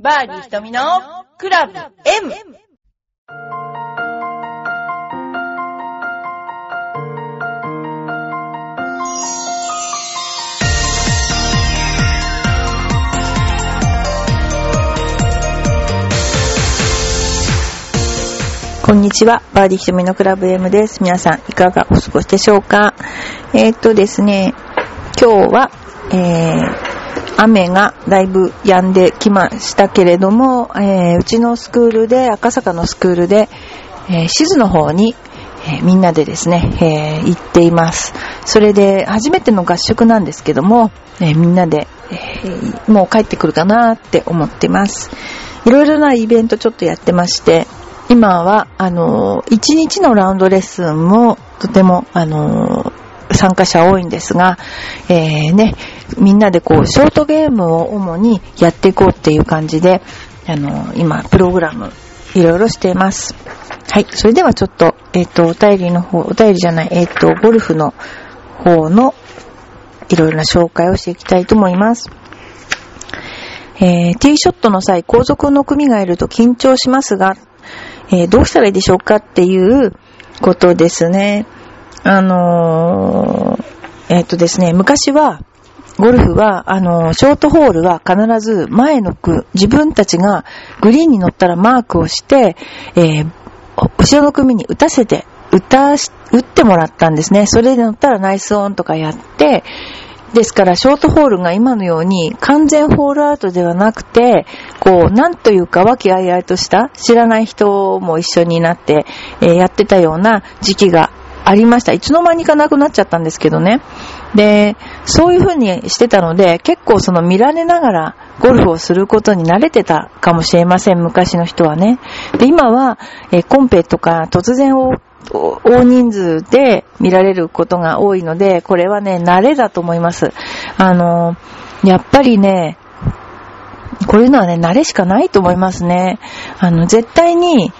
バーディー瞳のクラブ M! こんにちは。バーディーひとみのクラブ M です。皆さん、いかがお過ごしでしょうか？えー、っとですね、今日は、えー、雨がだいぶ止んできましたけれども、えー、うちのスクールで、赤坂のスクールで、えー、静の方に、えーみんなでですね、えー行っています。それで、初めての合宿なんですけども、えみんなで、えもう帰ってくるかなって思ってます。いろいろなイベントちょっとやってまして、今は、あの、1日のラウンドレッスンもとても、あの、参加者多いんですが、えーね、みんなでこう、ショートゲームを主にやっていこうっていう感じで、あの、今、プログラム、いろいろしています。はい、それではちょっと、えっ、と、お便りの方、お便りじゃない、えっ、と、ゴルフの方の、いろいろな紹介をしていきたいと思います。えーティーショットの際、後続の組がいると緊張しますが、えーどうしたらいいでしょうかっていうことですね。あのーえっ、とですね、昔は、ゴルフは、あのショートホールは必ず前の区、自分たちがグリーンに乗ったらマークをして、えー後ろの組に打たせて、打たし、打ってもらったんですね。それで乗ったらナイスオンとかやって、ですから、ショートホールが今のように完全ホールアウトではなくて、こう、なんというか和気あいあいとした知らない人も一緒になって、えーやってたような時期がありました。いつの間にかなくなっちゃったんですけどね。で、そういう風にしてたので、結構その見られながらゴルフをすることに慣れてたかもしれません、昔の人はね。で、今は、えーコンペとか突然大人数で見られることが多いので、これはね、慣れだと思います。あの、やっぱりね、こういうのはね、慣れしかないと思いますね。あの、絶対に、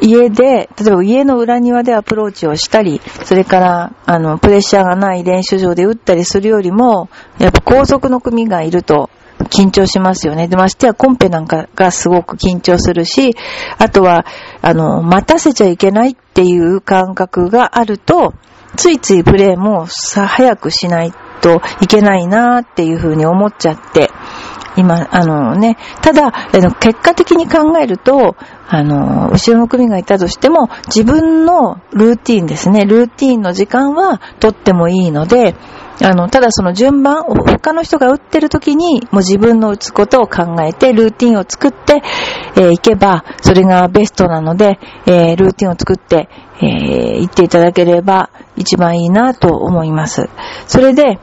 家で、例えば家の裏庭でアプローチをしたり、それから、あの、プレッシャーがない練習場で打ったりするよりも、やっぱ高速の組がいると、緊張しますよね。で、ましてやコンペなんかがすごく緊張するし、あとは、あの、待たせちゃいけないっていう感覚があると、ついついプレーもさ、早くしないといけないなっていうふうに思っちゃって、今、あのね、ただ、結果的に考えると、あの、後ろの組がいたとしても、自分のルーティンですね、ルーティンの時間はとってもいいので、あの、ただその順番、他の人が打ってる時に、もう自分の打つことを考えて、ルーティンを作って、えーいけば、それがベストなので、えールーティンを作って、えー行っていただければ、一番いいなと思います。それで、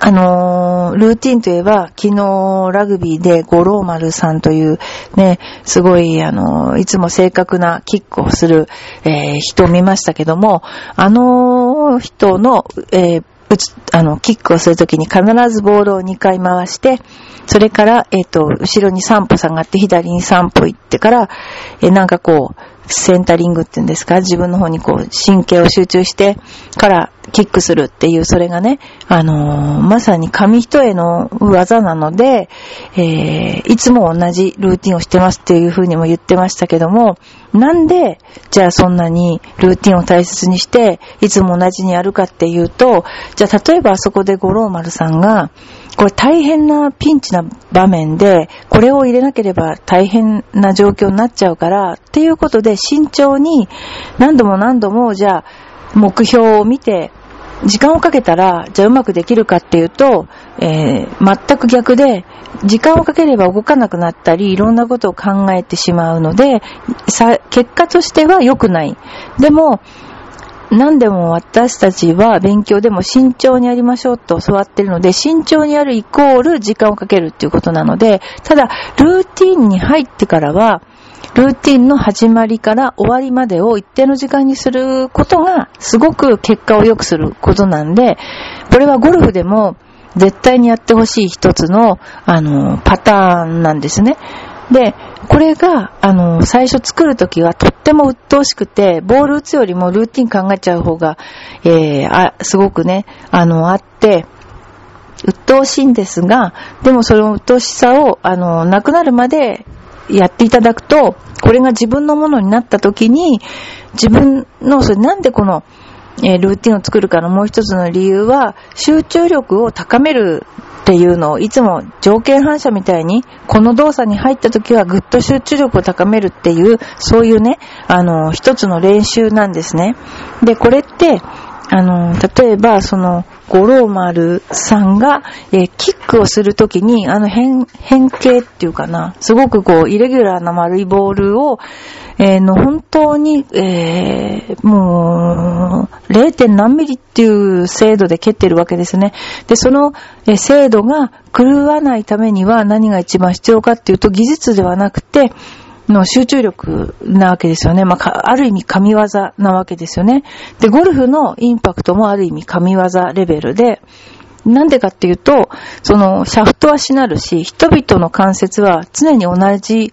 あのールーティンといえば、昨日ラグビーで五郎丸さんというね、すごい、あのーいつも正確なキックをする、えー人を見ましたけども、あの人の、えー打つ、あの、キックをするときに必ずボールを2回回して、それから、えっ、と、後ろに3歩下がって、左に3歩行ってから、えなんかこう、センタリングっていうんですか？自分の方にこう、神経を集中して、から、キックするっていう、それがね、あのーまさに紙一重の技なので、えーいつも同じルーティンをしてますっていうふうにも言ってましたけども、なんで、じゃあそんなにルーティンを大切にして、いつも同じにやるかっていうと、じゃあ例えばあそこで五郎丸さんが、これ大変なピンチな場面で、これを入れなければ大変な状況になっちゃうから、っていうことで慎重に何度も何度も、じゃあ目標を見て、時間をかけたら、じゃあうまくできるかっていうと、えー全く逆で、時間をかければ動かなくなったり、いろんなことを考えてしまうので、さ結果としては良くない。でも、何でも私たちは勉強でも慎重にやりましょうと教わってるので、慎重にやるイコール時間をかけるっていうことなので、ただ、ルーティンに入ってからは、ルーティンの始まりから終わりまでを一定の時間にすることが、すごく結果を良くすることなんで、これはゴルフでも絶対にやってほしい一つの、あの、パターンなんですね。で、これが、あの、最初作るときはとっても鬱陶しくて、ボール打つよりもルーティン考えちゃう方が、えー、あ、すごくね、あの、あって、鬱陶しいんですが、でもその鬱陶しさを、あの、なくなるまでやっていただくと、これが自分のものになった時に、自分の、それなんでこの、えー、ルーティンを作るかのもう一つの理由は、集中力を高めるっていうのをいつも条件反射みたいに、この動作に入った時はぐっと集中力を高めるっていう、そういうね、あの、一つの練習なんですね。で、これって、あの、例えば、その、五郎丸さんが、えー、キックをするときに、あの変、変形っていうかな、すごくこう、イレギュラーな丸いボールを、えー、の、本当に、えー、もう、0. 何ミリっていう精度で蹴ってるわけですね。で、その、え、精度が狂わないためには何が一番必要かっていうと、技術ではなくて、の集中力なわけですよね。まあ、ある意味神業なわけですよね。で、ゴルフのインパクトもある意味神業レベルで、なんでかっていうと、その、シャフトはしなるし、人々の関節は常に同じ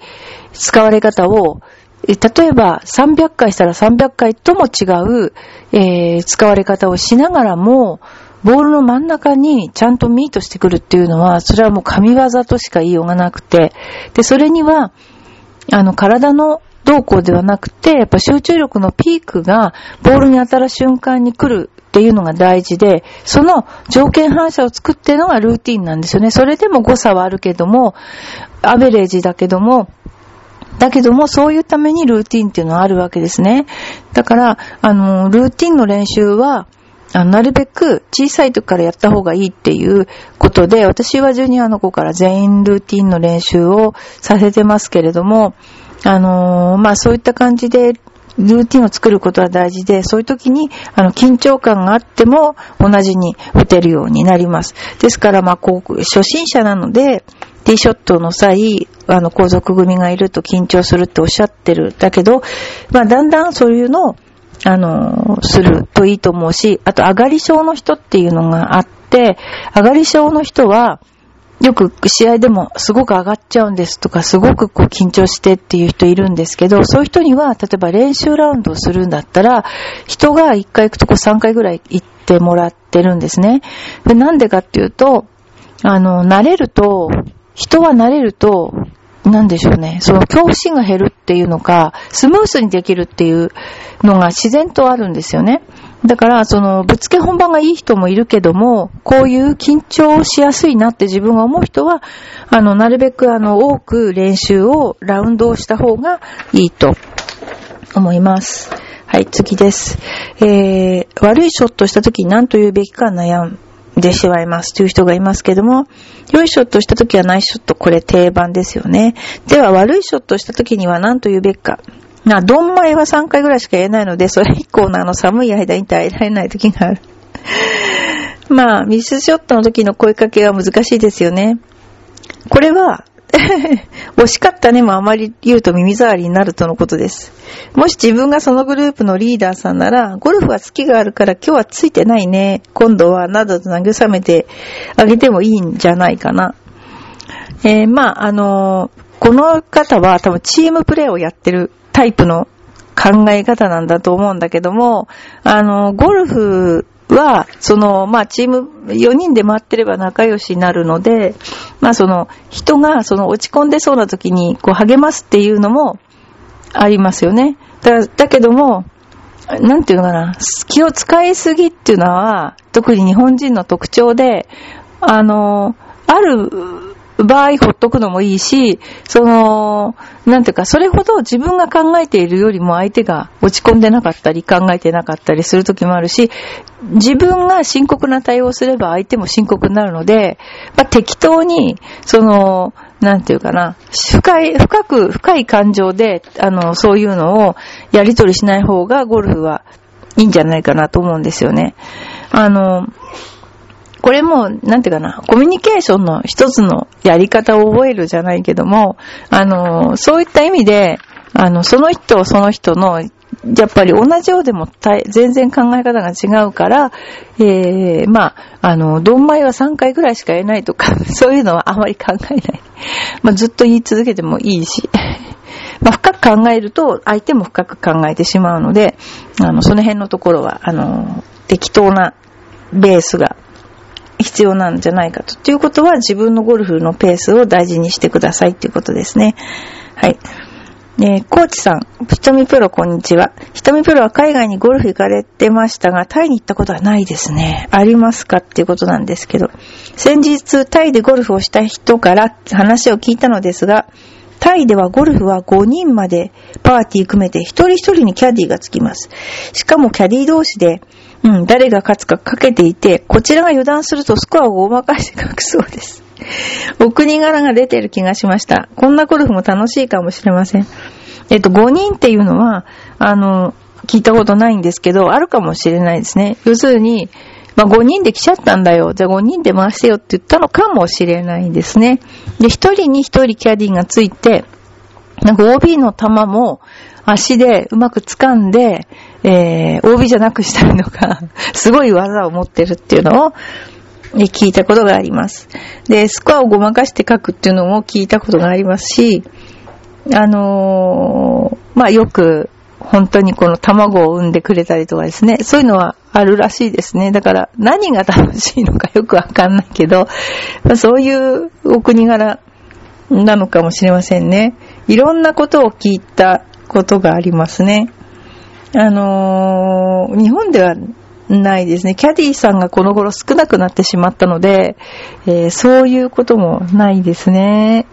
使われ方を、例えば300回したら300回とも違う、えー、使われ方をしながらも、ボールの真ん中にちゃんとミートしてくるっていうのは、それはもう神業としか言いようがなくて、で、それには、あの、体の動向ではなくて、やっぱ集中力のピークがボールに当たる瞬間に来るっていうのが大事で、その条件反射を作ってるのがルーティンなんですよね。それでも誤差はあるけども、アベレージだけども、だけども、そういうためにルーティンっていうのはあるわけですね。だから、あの、ルーティンの練習は、あなるべく小さい時からやった方がいいっていうことで、私はジュニアの子から全員ルーティンの練習をさせてますけれども、あの、まあそういった感じで、ルーティンを作ることは大事で、そういう時に、あの、緊張感があっても、同じに打てるようになります。ですから、まあ、こう、初心者なので、ティーショットの際、あの、皇族組がいると緊張するっておっしゃってる。だけど、まあ、だんだんそういうのを、あの、するといいと思うし、あと、上がり症の人っていうのがあって、上がり症の人は、よく試合でもすごく上がっちゃうんですとか、すごくこう緊張してっていう人いるんですけど、そういう人には、例えば練習ラウンドをするんだったら、人が1回行くとこう3回ぐらい行ってもらってるんですね。でなんでかっていうと、あの、慣れると、人は慣れると、なんでしょうね。その恐怖心が減るっていうのか、スムースにできるっていうのが自然とあるんですよね。だから、その、ぶつけ本番がいい人もいるけども、こういう緊張しやすいなって自分が思う人は、あの、なるべくあの、多く練習を、ラウンドをした方がいいと思います。はい、次です。えー、悪いショットした時に何と言うべきか悩んでしまいますという人がいますけども、良いショットした時はナイスショット、これ定番ですよね。では悪いショットした時には何と言うべきか。な、ドンマイは3回ぐらいしか言えないので、それ以降のあの寒い間に耐えられない時がある。まあ、ミスショットの時の声かけは難しいですよね。これは、惜しかったねもあまり言うと耳障りになるとのことです。もし自分がそのグループのリーダーさんなら、ゴルフは好きがあるから今日はついてないね。今度はなどと慰めてあげてもいいんじゃないかな。えー、まあ、あのー、この方は多分チームプレーをやってるタイプの考え方なんだと思うんだけども、あの、ゴルフは、その、まあ、チーム4人で回ってれば仲良しになるので、まあ、その、人が、その、落ち込んでそうな時に、こう、励ますっていうのも、ありますよね。だ、だけども、なんていうのかな、気を使いすぎっていうのは、特に日本人の特徴で、あの、ある場合ほっとくのもいいし、その、なんていうか、それほど自分が考えているよりも相手が落ち込んでなかったり考えてなかったりする時もあるし、自分が深刻な対応すれば相手も深刻になるので、まあ、適当に、その、なんていうかな、深い、深く、深い感情で、あの、そういうのをやり取りしない方がゴルフはいいんじゃないかなと思うんですよね。あの、これも、なんていうかな、コミュニケーションの一つのやり方を覚えるじゃないけども、あの、そういった意味で、あの、その人その人の、やっぱり同じようでも全然考え方が違うから、えー、まあ、あの、ドンマイは3回ぐらいしか言えないとか、そういうのはあまり考えない。まあ、ずっと言い続けてもいいし。まあ、深く考えると、相手も深く考えてしまうので、あの、その辺のところは、あの、適当なベースが必要なんじゃないかと。ということは自分のゴルフのペースを大事にしてくださいっていうことですね。はい。えー、コーチさん、ひとみプロこんにちは。ひとみプロは海外にゴルフ行かれてましたが、タイに行ったことはないですね。ありますかっていうことなんですけど。先日、タイでゴルフをした人から話を聞いたのですが、タイではゴルフは5人までパーティー組めて一人一人にキャディーがつきます。しかもキャディー同士で、うん、誰が勝つかかけていて、こちらが油断するとスコアをごまかして書くそうです。お国柄が出てる気がしました。こんなゴルフも楽しいかもしれません。えっと、5人っていうのは、あの、聞いたことないんですけど、あるかもしれないですね。要するに、まあ、5人で来ちゃったんだよ。じゃあ5人で回してよって言ったのかもしれないですね。で、1人に1人キャディがついて、なんか OB の球も足でうまく掴んで、えー、OB じゃなくしたりとか、すごい技を持ってるっていうのを、聞いたことがあります。で、スコアをごまかして書くっていうのも聞いたことがありますし、あのー、まあ、よく本当にこの卵を産んでくれたりとかですね、そういうのはあるらしいですね。だから何が楽しいのか よくわかんないけど、まあ、そういうお国柄なのかもしれませんね。いろんなことを聞いたことがありますね。あのー、日本ではないですね。キャディーさんがこの頃少なくなってしまったので、えー、そういうこともないですね。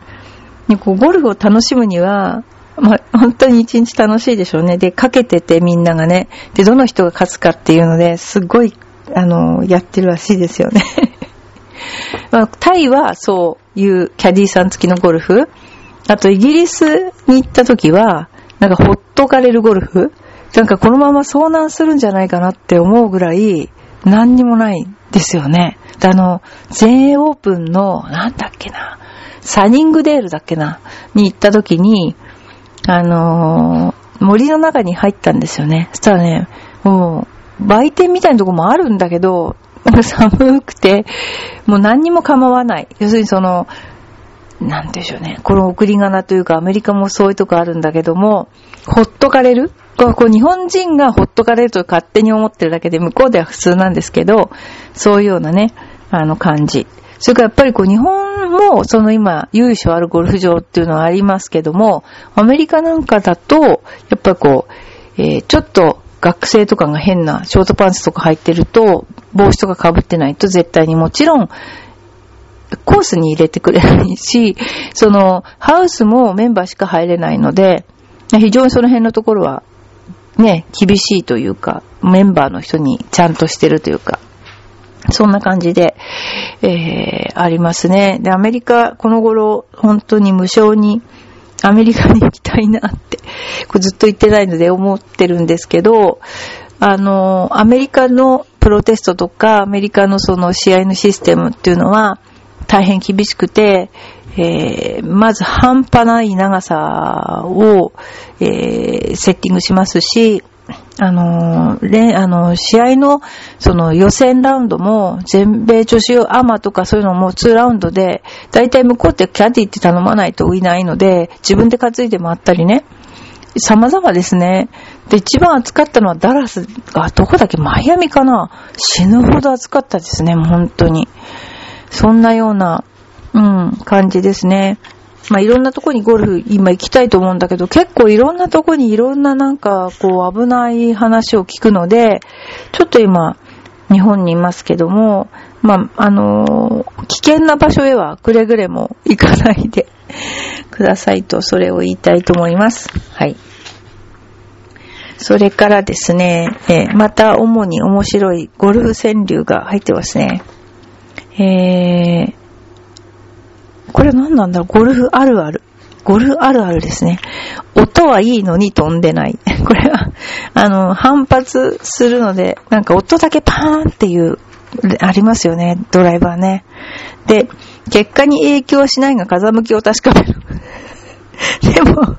こうゴルフを楽しむには、まあ、本当に一日楽しいでしょうね。で、かけててみんながね。で、どの人が勝つかっていうので、すっごい、あの、やってるらしいですよね。まあ、タイはそういうキャディーさん付きのゴルフ。あと、イギリスに行った時は、なんかほっとかれるゴルフ。なんかこのまま遭難するんじゃないかなって思うぐらい、何にもないですよね。で、あの、全英オープンの、なんだっけな、サニングデールだっけな、に行った時に、あのー、森の中に入ったんですよね。そしたらね、もう、売店みたいなとこもあるんだけど、寒くて、もう何にも構わない。要するにその、なんでしょうね。この送り仮名というか、アメリカもそういうとこあるんだけども、ほっとかれる？こう日本人がほっとかれると勝手に思ってるだけで、向こうでは普通なんですけど、そういうようなね、あの感じ。それからやっぱりこう日本もその今由緒あるゴルフ場っていうのはありますけども、アメリカなんかだと、やっぱこう、えー、ちょっと学生とかが変なショートパンツとか入ってると、帽子とか被ってないと絶対にもちろん、コースに入れてくれないし、その、ハウスもメンバーしか入れないので、非常にその辺のところは、ね、厳しいというか、メンバーの人にちゃんとしてるというか、そんな感じで、えー、ありますね。で、アメリカ、この頃、本当に無償に、アメリカに行きたいなって、ずっと言ってないので思ってるんですけど、あの、アメリカのプロテストとか、アメリカのその試合のシステムっていうのは、大変厳しくて、えー、まず半端ない長さを、えー、セッティングしますし、あのー、あの、試合の、その予選ラウンドも、全米女子アマとかそういうのも2ラウンドで、だいたい向こうってキャディって頼まないといないので、自分で担いで回ったりね、様々ですね。で、一番暑かったのはダラス、あ、どこだっけ？マイアミかな？死ぬほど暑かったですね、本当に。そんなような、うん、感じですね。まあ、いろんなとこにゴルフ今行きたいと思うんだけど、結構いろんなとこにいろんななんか、こう危ない話を聞くので、ちょっと今、日本にいますけども、まあ、あのー、危険な場所へはくれぐれも行かないでくださいと、それを言いたいと思います。はい。それからですね、えー、また主に面白いゴルフ川柳が入ってますね。えー、これ何なんだ？ろうゴルフあるある。ゴルフあるあるですね。音はいいのに飛んでない。これは、あの、反発するので、なんか音だけパーンっていう、ありますよね、ドライバーね。で、結果に影響しないが風向きを確かめる。でも、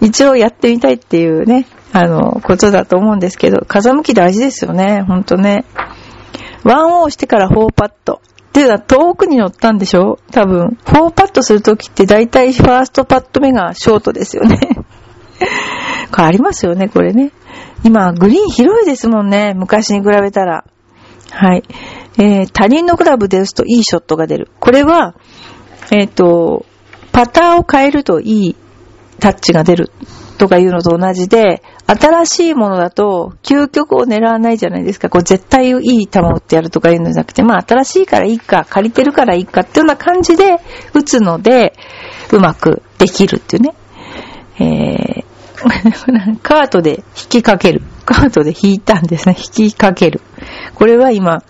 一応やってみたいっていうね、あの、ことだと思うんですけど、風向き大事ですよね、ほんとね。ワンオーしてから4パット。っていうのは遠くに乗ったんでしょ？多分。4パットするときって大体ファーストパット目がショートですよね。これありますよね、これね。今、グリーン広いですもんね。昔に比べたら。はい。えー他人のクラブで打つといいショットが出る。これは、えっ、と、パターを変えるといいタッチが出るとかいうのと同じで、新しいものだと、究極を狙わないじゃないですか。こう、絶対いい球を打ってやるとかいうのじゃなくて、まあ、新しいからいいか、借りてるからいいかっていうような感じで打つので、うまくできるっていうね。えー、カートで引きかける。カートで引いたんですね。引きかける。これは今、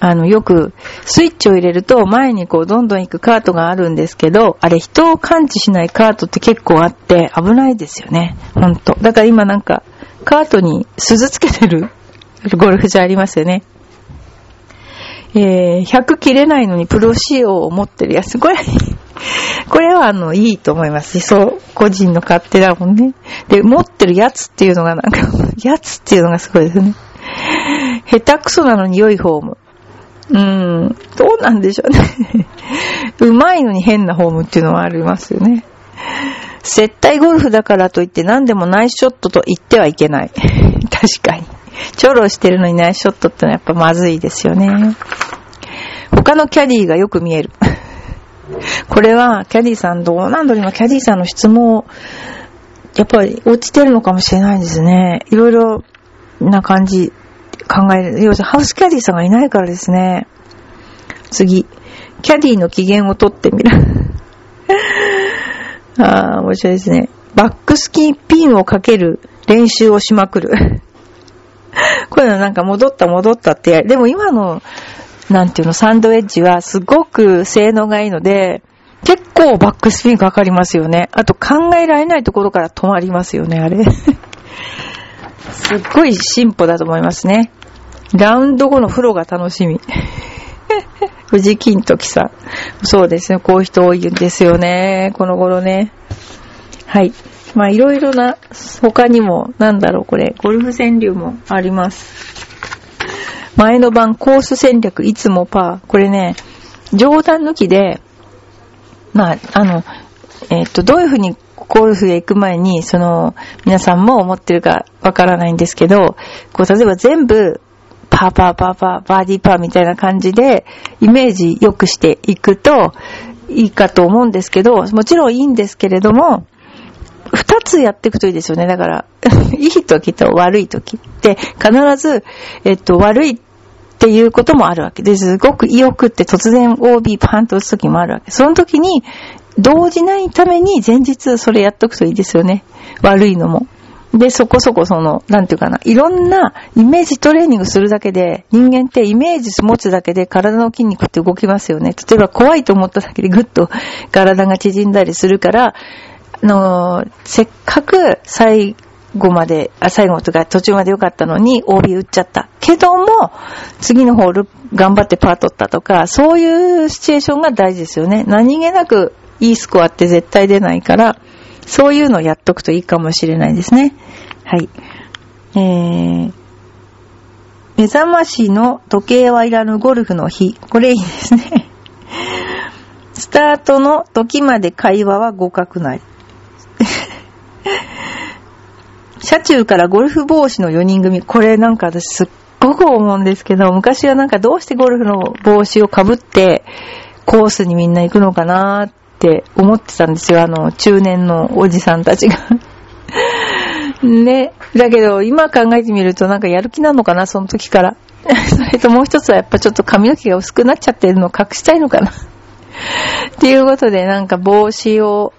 あの、よく、スイッチを入れると前にこう、どんどん行くカートがあるんですけど、あれ人を感知しないカートって結構あって危ないですよね。ほんと。だから今なんか、カートに鈴つけてる ゴルフ場ありますよね。えー、100切れないのにプロ仕様を持ってるやつ。これ、これはあの、いいと思います。そう、個人の勝手だもんね。で、持ってるやつっていうのがなんか、やつっていうのがすごいですね。下手くそなのに良いフォーム。うーん、どうなんでしょうね。うまいのに変なフォームっていうのはありますよね。接待ゴルフだからといって何でもナイスショットと言ってはいけない。確かに。チョロしてるのにナイスショットってのはやっぱまずいですよね。他のキャディーがよく見える。これは、キャディーさんどうなんだろう今、キャディーさんの質問、やっぱり落ちてるのかもしれないですね。いろいろな感じ考える。要するにハウスキャディさんがいないからですね。次。キャディの機嫌を取ってみる。ああ、面白いですね。バックスキンピンをかける練習をしまくる。こういうのなんか戻った戻ったってやる。でも今のなんていうの、サンドエッジはすごく性能がいいので、結構バックスピンかかりますよね。あと考えられないところから止まりますよね、あれ。すっごい進歩だと思いますね。ラウンド後の風呂が楽しみ。藤金時さん。そうですね、こういう人多いんですよね、この頃ね。はい。まあいろいろな、他にも、なんだろう、これ、ゴルフ川柳もあります。前の晩コース戦略いつもパー。これね、冗談抜きで、まあ、あの、えっ、と、どういうふうにゴルフへ行く前に、その、皆さんも思ってるかわからないんですけど、こう、例えば全部、パーパーパーパー、バーディーパーみたいな感じで、イメージ良くしていくと、いいかと思うんですけど、もちろんいいんですけれども、二つやっていくといいですよね。だから、いい時と悪い時って、必ず、えっと、悪いっていうこともあるわけです。すごく意欲って突然 OB パンと打つ時もあるわけ。その時に、動じないために前日それやっとくといいですよね。悪いのも。で、そこそこその、なんていうかな、いろんなイメージトレーニングするだけで、人間ってイメージ持つだけで体の筋肉って動きますよね。例えば怖いと思っただけでぐっと体が縮んだりするから、あのーせっかく最後まで、あ、最後とか途中まで良かったのに OB 打っちゃった。けども、次のホール頑張ってパー取ったとか、そういうシチュエーションが大事ですよね。何気なくいいスコアって絶対出ないから、そういうのをやっとくといいかもしれないですね。はい。えー、目覚ましの時計はいらぬゴルフの日。これいいですね。スタートの時まで会話は互角ない。車中からゴルフ帽子の4人組。これなんか私すっごく思うんですけど、昔はなんかどうしてゴルフの帽子をかぶってコースにみんな行くのかなーっって思ってたんですよ。あの、中年のおじさんたちが。ね。だけど、今考えてみるとなんかやる気なのかな、その時から。それともう一つはやっぱちょっと髪の毛が薄くなっちゃってるのを隠したいのかな。っていうことでなんか帽子を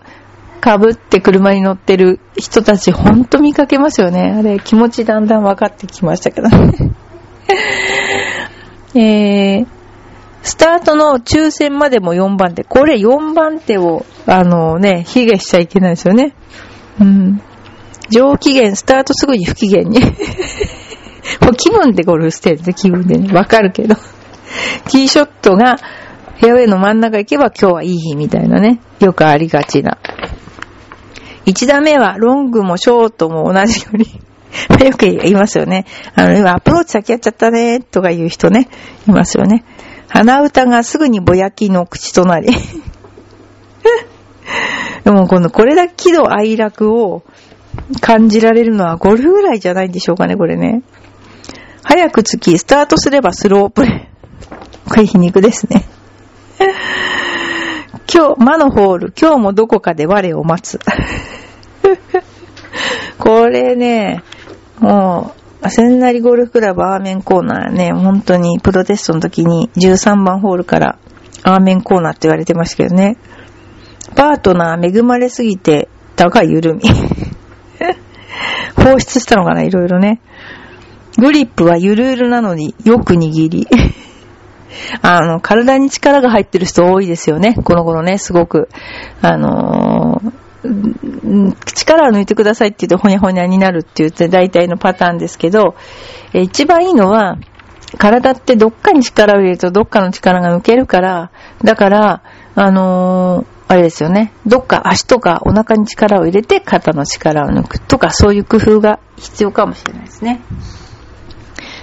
かぶって車に乗ってる人たちほんと見かけますよね。あれ気持ちだんだん分かってきましたけどね。えー、スタートの抽選までも4番手。これ4番手を、あのね、卑下しちゃいけないですよね。うん。上機嫌、スタートすぐに不機嫌に。もう気分でゴルフしてるんで、気分でね。わかるけど。ティーショットがフェアウェイの真ん中行けば今日はいい日みたいなね。よくありがちな。一打目はロングもショートも同じより。よく言いますよね。あの、今アプローチ先やっちゃったね、とか言う人ね。いますよね。鼻歌がすぐにぼやきの口となり。でもこの、これだけ喜怒哀楽を感じられるのはゴルフぐらいじゃないんでしょうかね、これね。早く着き、スタートすればスロープレイ。これ皮肉ですね。今日、魔のホール、今日もどこかで我を待つ。これね、もう、千成ゴルフクラブアーメンコーナーね、本当にプロテストの時に13番ホールからアーメンコーナーって言われてましたけどね。パートナー恵まれすぎて、だが緩み。放出したのかないろいろね。グリップはゆるゆるなのによく握り。あの、体に力が入ってる人多いですよね。この頃ね、すごく。あのー、力を抜いてくださいって言うとほにゃほにゃになるって言って大体のパターンですけど、一番いいのは、体ってどっかに力を入れるとどっかの力が抜けるから、だから、あのー、あれですよね。どっか足とかお腹に力を入れて肩の力を抜くとかそういう工夫が必要かもしれないですね。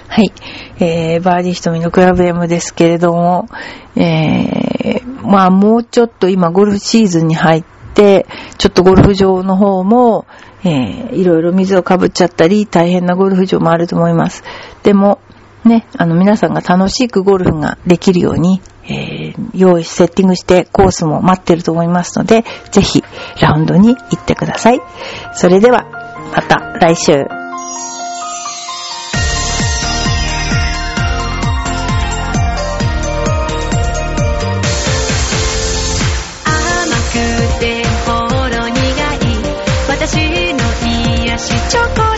はい。えー、バーディー瞳のクラブ M ですけれども、えー、まあもうちょっと今ゴルフシーズンに入って、ちょっとゴルフ場の方も、えー、いろいろ水をかぶっちゃったり、大変なゴルフ場もあると思います。でも、ね、あの皆さんが楽しくゴルフができるように、えー、用意、セッティングしてコースも待ってると思いますので、ぜひラウンドに行ってください。それでは、また来週。私